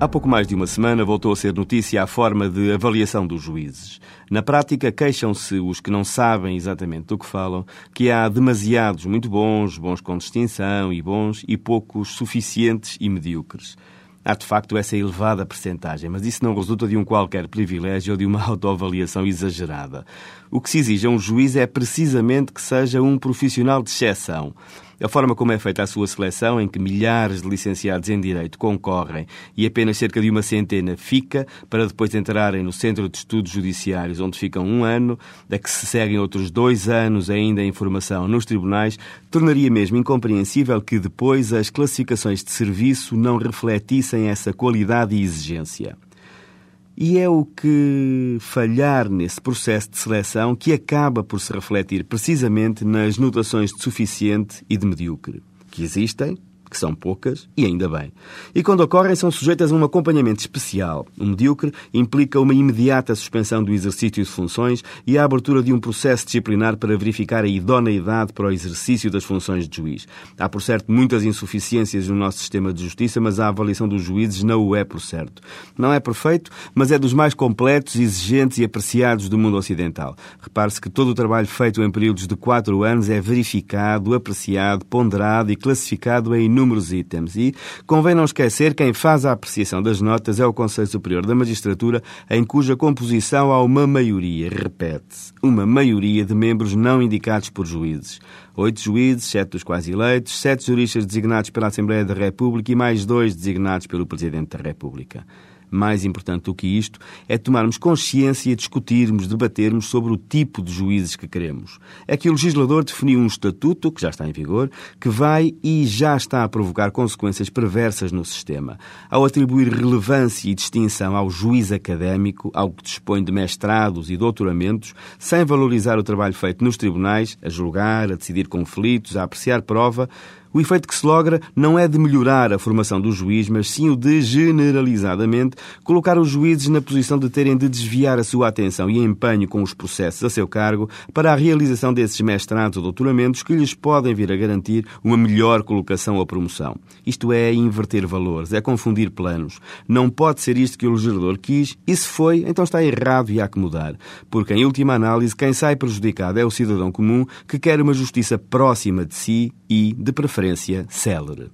Há pouco mais de uma semana voltou a ser notícia a forma de avaliação dos juízes. Na prática, queixam-se os que não sabem exatamente do que falam que há demasiados muito bons, bons com distinção e bons, e poucos suficientes e medíocres. Há de facto essa elevada percentagem, mas isso não resulta de um qualquer privilégio ou de uma autoavaliação exagerada. O que se exige a um juiz é precisamente que seja um profissional de exceção. A forma como é feita a sua seleção, em que milhares de licenciados em Direito concorrem e apenas cerca de uma centena fica, para depois entrarem no Centro de Estudos Judiciários, onde ficam um ano, a que se seguem outros dois anos ainda em formação nos tribunais, tornaria mesmo incompreensível que depois as classificações de serviço não refletissem essa qualidade e exigência. E é o que falhar nesse processo de seleção que acaba por se refletir precisamente nas notações de suficiente e de medíocre, que existem que são poucas, e ainda bem. E quando ocorrem, são sujeitas a um acompanhamento especial. O medíocre implica uma imediata suspensão do exercício de funções e a abertura de um processo disciplinar para verificar a idoneidade para o exercício das funções de juiz. Há, por certo, muitas insuficiências no nosso sistema de justiça, mas a avaliação dos juízes não o é, por certo. Não é perfeito, mas é dos mais completos, exigentes e apreciados do mundo ocidental. Repare-se que todo o trabalho feito em períodos de quatro anos é verificado, apreciado, ponderado e classificado em inúmeros itens e convém não esquecer quem faz a apreciação das notas é o Conselho Superior da Magistratura, em cuja composição há uma maioria, repete-se, uma maioria de membros não indicados por juízes. Oito juízes, sete dos quase eleitos, sete juristas designados pela Assembleia da República e mais dois designados pelo Presidente da República mais importante do que isto, é tomarmos consciência e discutirmos, debatermos sobre o tipo de juízes que queremos. É que o legislador definiu um estatuto, que já está em vigor, que vai e já está a provocar consequências perversas no sistema. Ao atribuir relevância e distinção ao juiz académico, ao que dispõe de mestrados e doutoramentos, sem valorizar o trabalho feito nos tribunais, a julgar, a decidir conflitos, a apreciar prova, o efeito que se logra não é de melhorar a formação do juiz, mas sim o de, generalizadamente, colocar os juízes na posição de terem de desviar a sua atenção e empenho com os processos a seu cargo para a realização desses mestrados ou doutoramentos que lhes podem vir a garantir uma melhor colocação ou promoção. Isto é inverter valores, é confundir planos. Não pode ser isto que o legislador quis, e se foi, então está errado e há que mudar. Porque, em última análise, quem sai prejudicado é o cidadão comum que quer uma justiça próxima de si e, de preferência, célere.